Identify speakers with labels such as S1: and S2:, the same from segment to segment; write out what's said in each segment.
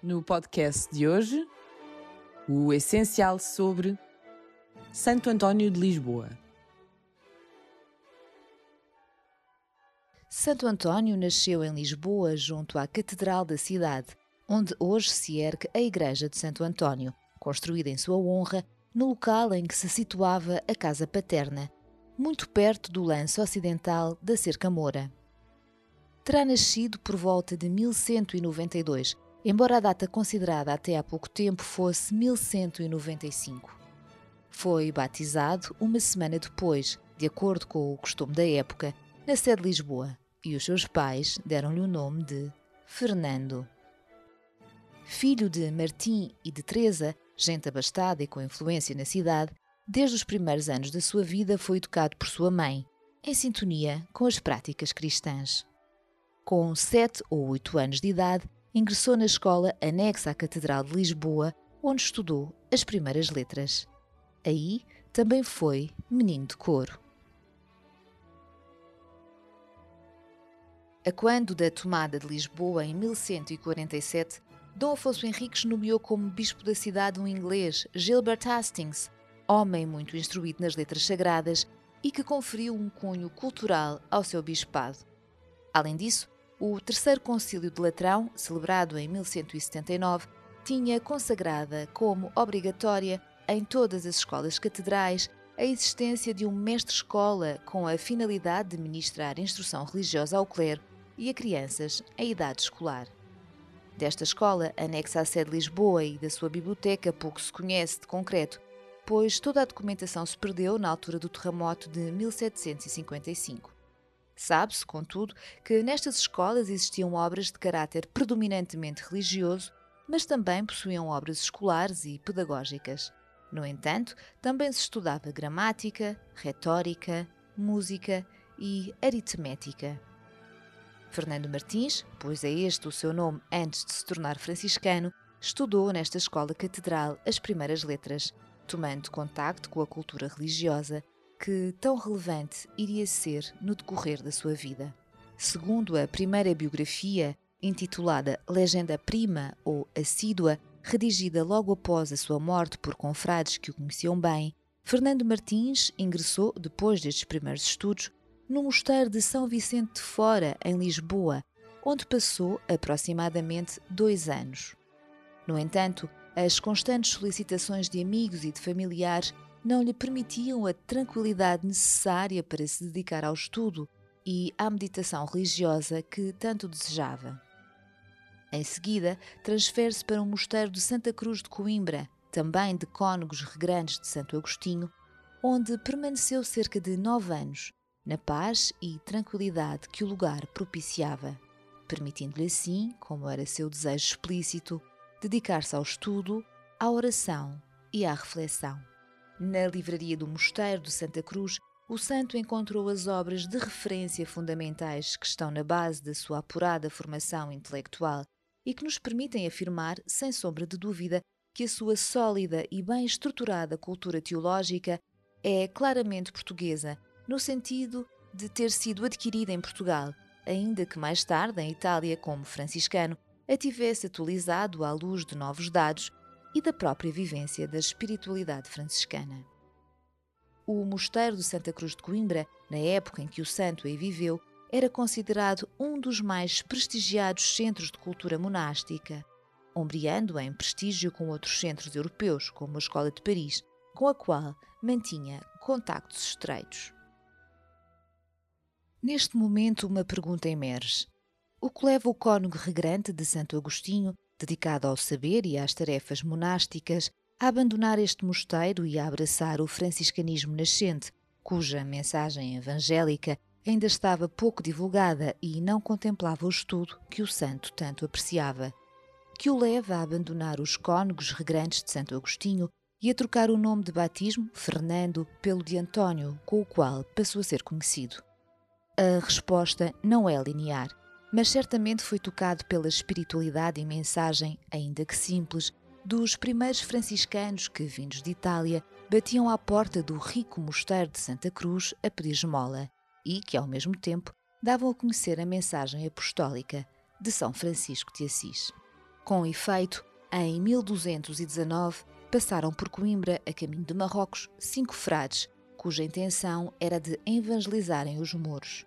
S1: No podcast de hoje, o essencial sobre Santo António de Lisboa.
S2: Santo António nasceu em Lisboa, junto à Catedral da cidade, onde hoje se ergue a Igreja de Santo António, construída em sua honra no local em que se situava a casa paterna, muito perto do lance ocidental da Cerca Moura. Terá nascido por volta de 1192, embora a data considerada até há pouco tempo fosse 1195. Foi batizado uma semana depois, de acordo com o costume da época, na sede de Lisboa, e os seus pais deram-lhe o nome de Fernando. Filho de Martim e de Teresa, gente abastada e com influência na cidade, desde os primeiros anos da sua vida foi educado por sua mãe, em sintonia com as práticas cristãs. Com sete ou oito anos de idade, ingressou na escola anexa à Catedral de Lisboa, onde estudou as primeiras letras. Aí também foi menino de coro. A quando da tomada de Lisboa em 1147, Dom Afonso Henriques nomeou como bispo da cidade um inglês, Gilbert Hastings, homem muito instruído nas letras sagradas e que conferiu um cunho cultural ao seu bispado. Além disso, o Terceiro Concílio de Latrão, celebrado em 1179, tinha consagrada como obrigatória em todas as escolas catedrais a existência de um mestre-escola com a finalidade de ministrar instrução religiosa ao clero e a crianças em idade escolar. Desta escola, anexa à sede de Lisboa e da sua biblioteca, pouco se conhece de concreto, pois toda a documentação se perdeu na altura do terremoto de 1755. Sabe-se, contudo, que nestas escolas existiam obras de caráter predominantemente religioso, mas também possuíam obras escolares e pedagógicas. No entanto, também se estudava gramática, retórica, música e aritmética. Fernando Martins, pois é este o seu nome antes de se tornar franciscano, estudou nesta escola catedral as primeiras letras, tomando contacto com a cultura religiosa que tão relevante iria ser no decorrer da sua vida. Segundo a primeira biografia, intitulada Legenda Prima ou Assídua, redigida logo após a sua morte por confrades que o conheciam bem, Fernando Martins ingressou, depois destes primeiros estudos, no Mosteiro de São Vicente de Fora, em Lisboa, onde passou aproximadamente dois anos. No entanto, as constantes solicitações de amigos e de familiares não lhe permitiam a tranquilidade necessária para se dedicar ao estudo e à meditação religiosa que tanto desejava. Em seguida, transfere-se para o Mosteiro de Santa Cruz de Coimbra, também de cônegos regrandes de Santo Agostinho, onde permaneceu cerca de nove anos, na paz e tranquilidade que o lugar propiciava, permitindo-lhe assim, como era seu desejo explícito, dedicar-se ao estudo, à oração e à reflexão. Na livraria do Mosteiro de Santa Cruz, o santo encontrou as obras de referência fundamentais que estão na base da sua apurada formação intelectual e que nos permitem afirmar, sem sombra de dúvida, que a sua sólida e bem estruturada cultura teológica é claramente portuguesa no sentido de ter sido adquirida em Portugal, ainda que mais tarde, em Itália, como franciscano, a tivesse atualizado à luz de novos dados e da própria vivência da espiritualidade franciscana. O Mosteiro de Santa Cruz de Coimbra, na época em que o santo aí viveu, era considerado um dos mais prestigiados centros de cultura monástica, ombreando em prestígio com outros centros europeus, como a Escola de Paris, com a qual mantinha contactos estreitos. Neste momento, uma pergunta emerge. O que leva o cônego regrante de Santo Agostinho, dedicado ao saber e às tarefas monásticas, a abandonar este mosteiro e a abraçar o franciscanismo nascente, cuja mensagem evangélica ainda estava pouco divulgada e não contemplava o estudo que o santo tanto apreciava, que o leva a abandonar os cônegos regrantes de Santo Agostinho e a trocar o nome de batismo, Fernando, pelo de António, com o qual passou a ser conhecido. A resposta não é linear, mas certamente foi tocado pela espiritualidade e mensagem, ainda que simples, dos primeiros franciscanos que, vindos de Itália, batiam à porta do rico mosteiro de Santa Cruz a pedir esmola e que, ao mesmo tempo, davam a conhecer a mensagem apostólica de São Francisco de Assis. Com efeito, em 1219 passaram por Coimbra, a caminho de Marrocos, cinco frades, cuja intenção era de evangelizarem os mouros.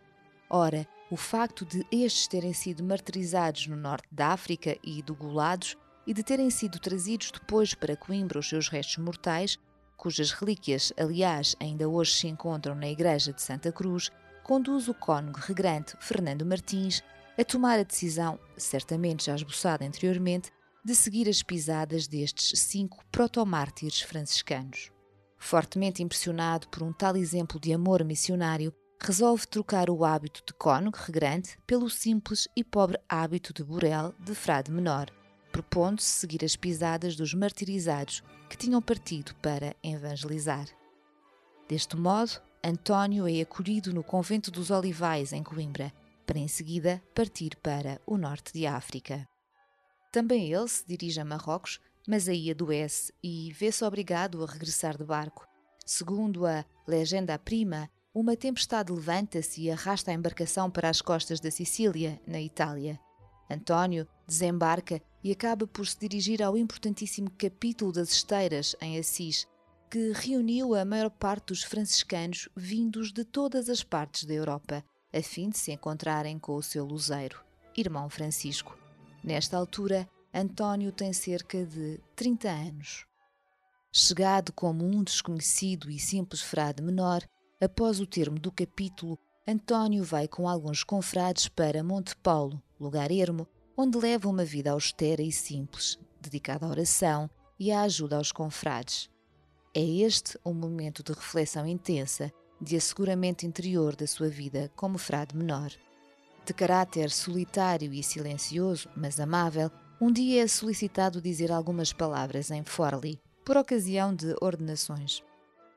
S2: Ora, o facto de estes terem sido martirizados no norte da África e degolados e de terem sido trazidos depois para Coimbra os seus restos mortais, cujas relíquias, aliás, ainda hoje se encontram na Igreja de Santa Cruz, conduz o cônego regrante Fernando Martins a tomar a decisão, certamente já esboçada anteriormente, de seguir as pisadas destes cinco protomártires franciscanos. Fortemente impressionado por um tal exemplo de amor missionário, resolve trocar o hábito de cônego regrante pelo simples e pobre hábito de burel de frade menor, propondo-se seguir as pisadas dos martirizados que tinham partido para evangelizar. Deste modo, António é acolhido no convento dos Olivais, em Coimbra, para em seguida partir para o norte de África. Também ele se dirige a Marrocos, mas aí adoece e vê-se obrigado a regressar de barco. Segundo a legenda prima, uma tempestade levanta-se e arrasta a embarcação para as costas da Sicília, na Itália. António desembarca e acaba por se dirigir ao importantíssimo capítulo das Esteiras, em Assis, que reuniu a maior parte dos franciscanos vindos de todas as partes da Europa, a fim de se encontrarem com o seu luzeiro, irmão Francisco. Nesta altura, António tem cerca de 30 anos. Chegado como um desconhecido e simples frade menor, após o termo do capítulo, António vai com alguns confrades para Monte Paulo, lugar ermo, onde leva uma vida austera e simples, dedicada à oração e à ajuda aos confrades. É este um momento de reflexão intensa, de asseguramento interior da sua vida como frade menor. De caráter solitário e silencioso, mas amável, um dia é solicitado dizer algumas palavras em Forli, por ocasião de ordenações.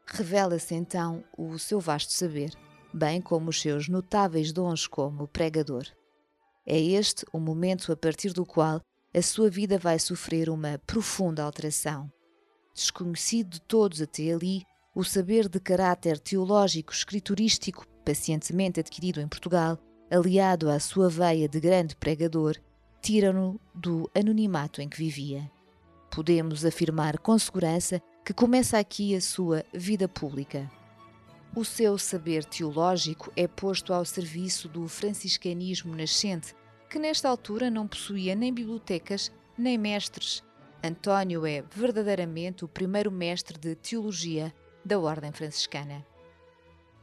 S2: Revela-se então o seu vasto saber, bem como os seus notáveis dons como pregador. É este o momento a partir do qual a sua vida vai sofrer uma profunda alteração. Desconhecido de todos até ali, o saber de caráter teológico escriturístico pacientemente adquirido em Portugal, aliado à sua veia de grande pregador, tira-no do anonimato em que vivia. Podemos afirmar com segurança que começa aqui a sua vida pública. O seu saber teológico é posto ao serviço do franciscanismo nascente, que nesta altura não possuía nem bibliotecas nem mestres. António é verdadeiramente o primeiro mestre de teologia da Ordem Franciscana.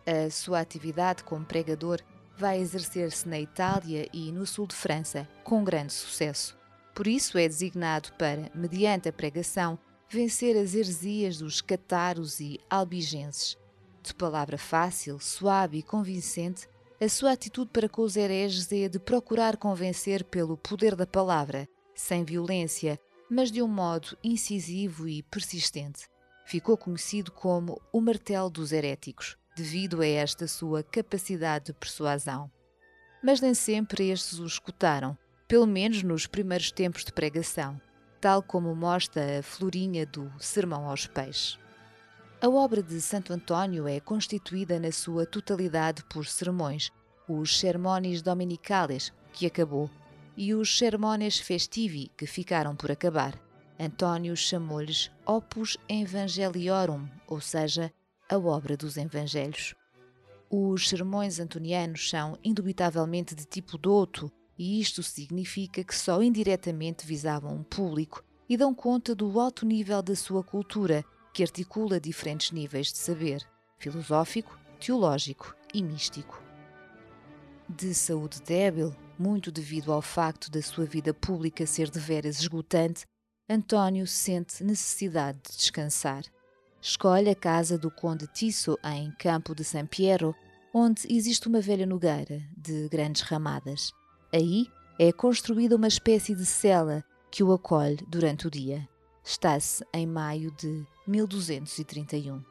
S2: A sua atividade como pregador vai exercer-se na Itália e no sul de França, com grande sucesso. Por isso é designado para, mediante a pregação, vencer as heresias dos cataros e albigenses, de palavra fácil, suave e convincente, a sua atitude para com os hereges é de procurar convencer pelo poder da palavra, sem violência, mas de um modo incisivo e persistente. Ficou conhecido como o martelo dos heréticos, devido a esta sua capacidade de persuasão. Mas nem sempre estes o escutaram, pelo menos nos primeiros tempos de pregação, tal como mostra a florinha do Sermão aos Peixes. A obra de Santo António é constituída na sua totalidade por sermões, os Sermones Dominicales, que acabou, e os Sermones Festivi, que ficaram por acabar. António chamou-lhes Opus Evangeliorum, ou seja, a obra dos Evangelhos. Os sermões antonianos são indubitavelmente de tipo douto, e isto significa que só indiretamente visavam um público e dão conta do alto nível da sua cultura, que articula diferentes níveis de saber filosófico, teológico e místico. De saúde débil, muito devido ao facto da sua vida pública ser de veras esgotante, António sente necessidade de descansar. Escolhe a casa do Conde Tisso em Campo de San Piero, onde existe uma velha nogueira de grandes ramadas. Aí é construída uma espécie de cela que o acolhe durante o dia. Está-se em maio de 1231.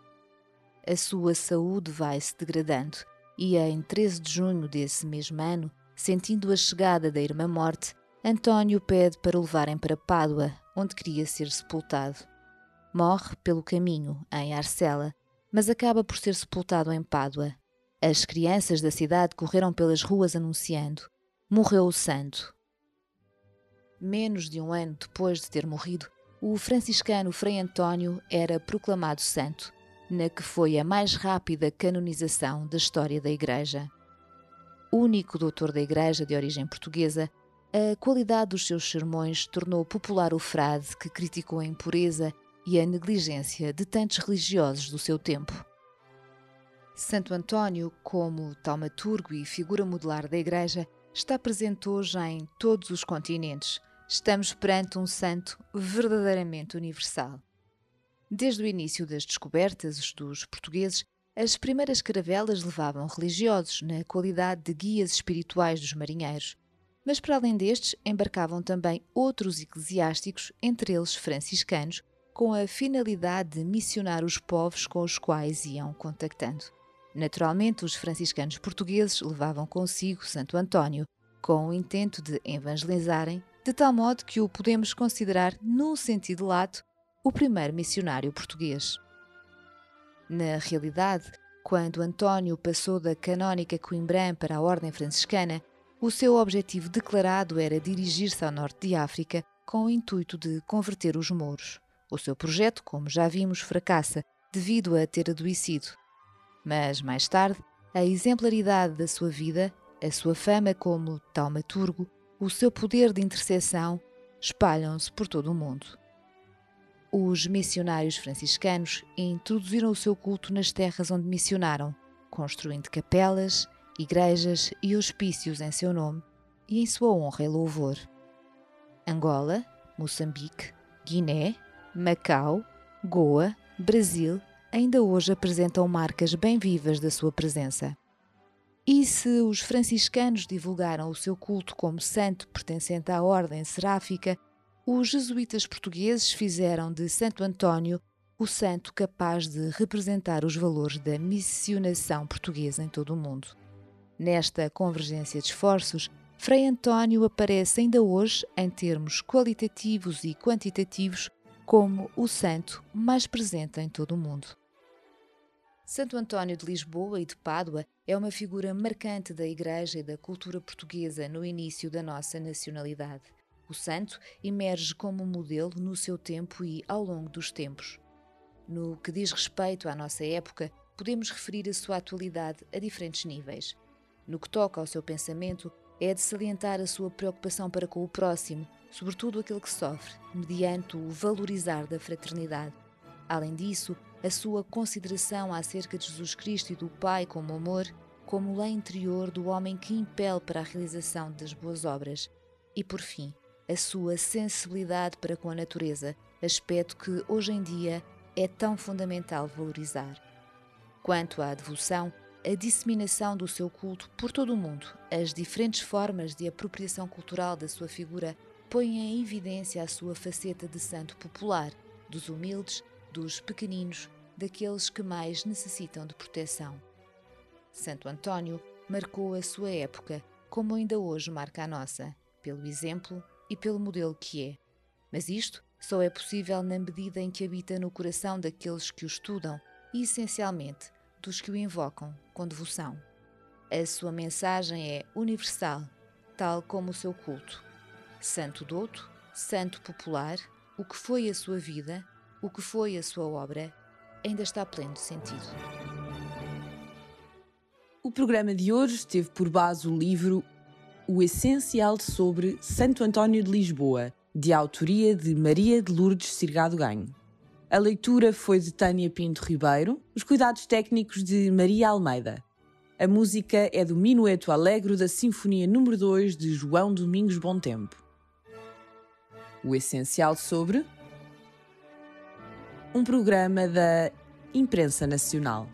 S2: A sua saúde vai se degradando e, em 13 de junho desse mesmo ano, sentindo a chegada da irmã morte, António pede para o levarem para Pádua, onde queria ser sepultado. Morre pelo caminho, em Arcela, mas acaba por ser sepultado em Pádua. As crianças da cidade correram pelas ruas anunciando: Morreu o santo. Menos de um ano depois de ter morrido, o franciscano Frei António era proclamado santo, na que foi a mais rápida canonização da história da Igreja. Único doutor da Igreja de origem portuguesa, a qualidade dos seus sermões tornou popular o frade que criticou a impureza e a negligência de tantos religiosos do seu tempo. Santo António, como taumaturgo e figura modular da Igreja, está presente hoje em todos os continentes. Estamos perante um santo verdadeiramente universal. Desde o início das descobertas dos portugueses, as primeiras caravelas levavam religiosos na qualidade de guias espirituais dos marinheiros, mas para além destes embarcavam também outros eclesiásticos, entre eles franciscanos, com a finalidade de missionar os povos com os quais iam contactando. Naturalmente, os franciscanos portugueses levavam consigo Santo António, com o intento de evangelizarem, de tal modo que o podemos considerar, num sentido lato, o primeiro missionário português. Na realidade, quando António passou da canónica Coimbra para a Ordem Franciscana, o seu objetivo declarado era dirigir-se ao norte de África com o intuito de converter os mouros. O seu projeto, como já vimos, fracassa devido a ter adoecido. Mas mais tarde, a exemplaridade da sua vida, a sua fama como taumaturgo, o seu poder de intercessão espalham-se por todo o mundo. Os missionários franciscanos introduziram o seu culto nas terras onde missionaram, construindo capelas, igrejas e hospícios em seu nome e em sua honra e louvor. Angola, Moçambique, Guiné, Macau, Goa, Brasil ainda hoje apresentam marcas bem vivas da sua presença. E se os franciscanos divulgaram o seu culto como santo pertencente à ordem seráfica, os jesuítas portugueses fizeram de Santo António o santo capaz de representar os valores da missionação portuguesa em todo o mundo. Nesta convergência de esforços, Frei António aparece ainda hoje, em termos qualitativos e quantitativos, como o santo mais presente em todo o mundo. Santo António de Lisboa e de Pádua é uma figura marcante da Igreja e da cultura portuguesa no início da nossa nacionalidade. O santo emerge como modelo no seu tempo e ao longo dos tempos. No que diz respeito à nossa época, podemos referir a sua atualidade a diferentes níveis. No que toca ao seu pensamento, é de salientar a sua preocupação para com o próximo, sobretudo aquele que sofre, mediante o valorizar da fraternidade. Além disso, a sua consideração acerca de Jesus Cristo e do Pai como amor, como lei interior do homem que impele para a realização das boas obras, e por fim, a sua sensibilidade para com a natureza, aspecto que hoje em dia é tão fundamental valorizar. Quanto à devoção, a disseminação do seu culto por todo o mundo, as diferentes formas de apropriação cultural da sua figura põem em evidência a sua faceta de santo popular, dos humildes dos pequeninos, daqueles que mais necessitam de proteção. Santo António marcou a sua época, como ainda hoje marca a nossa, pelo exemplo e pelo modelo que é. Mas isto só é possível na medida em que habita no coração daqueles que o estudam e, essencialmente, dos que o invocam com devoção. A sua mensagem é universal, tal como o seu culto. Santo douto, santo popular, o que foi a sua vida o que foi a sua obra ainda está pleno de sentido.
S1: O programa de hoje teve por base o livro O Essencial sobre Santo António de Lisboa, de autoria de Maria de Lourdes Cirgado Ganho. A leitura foi de Tânia Pinto Ribeiro, os cuidados técnicos de Maria Almeida. A música é do Minueto Alegro da Sinfonia número 2 de João Domingos Bom Tempo. O essencial sobre um programa da Imprensa Nacional.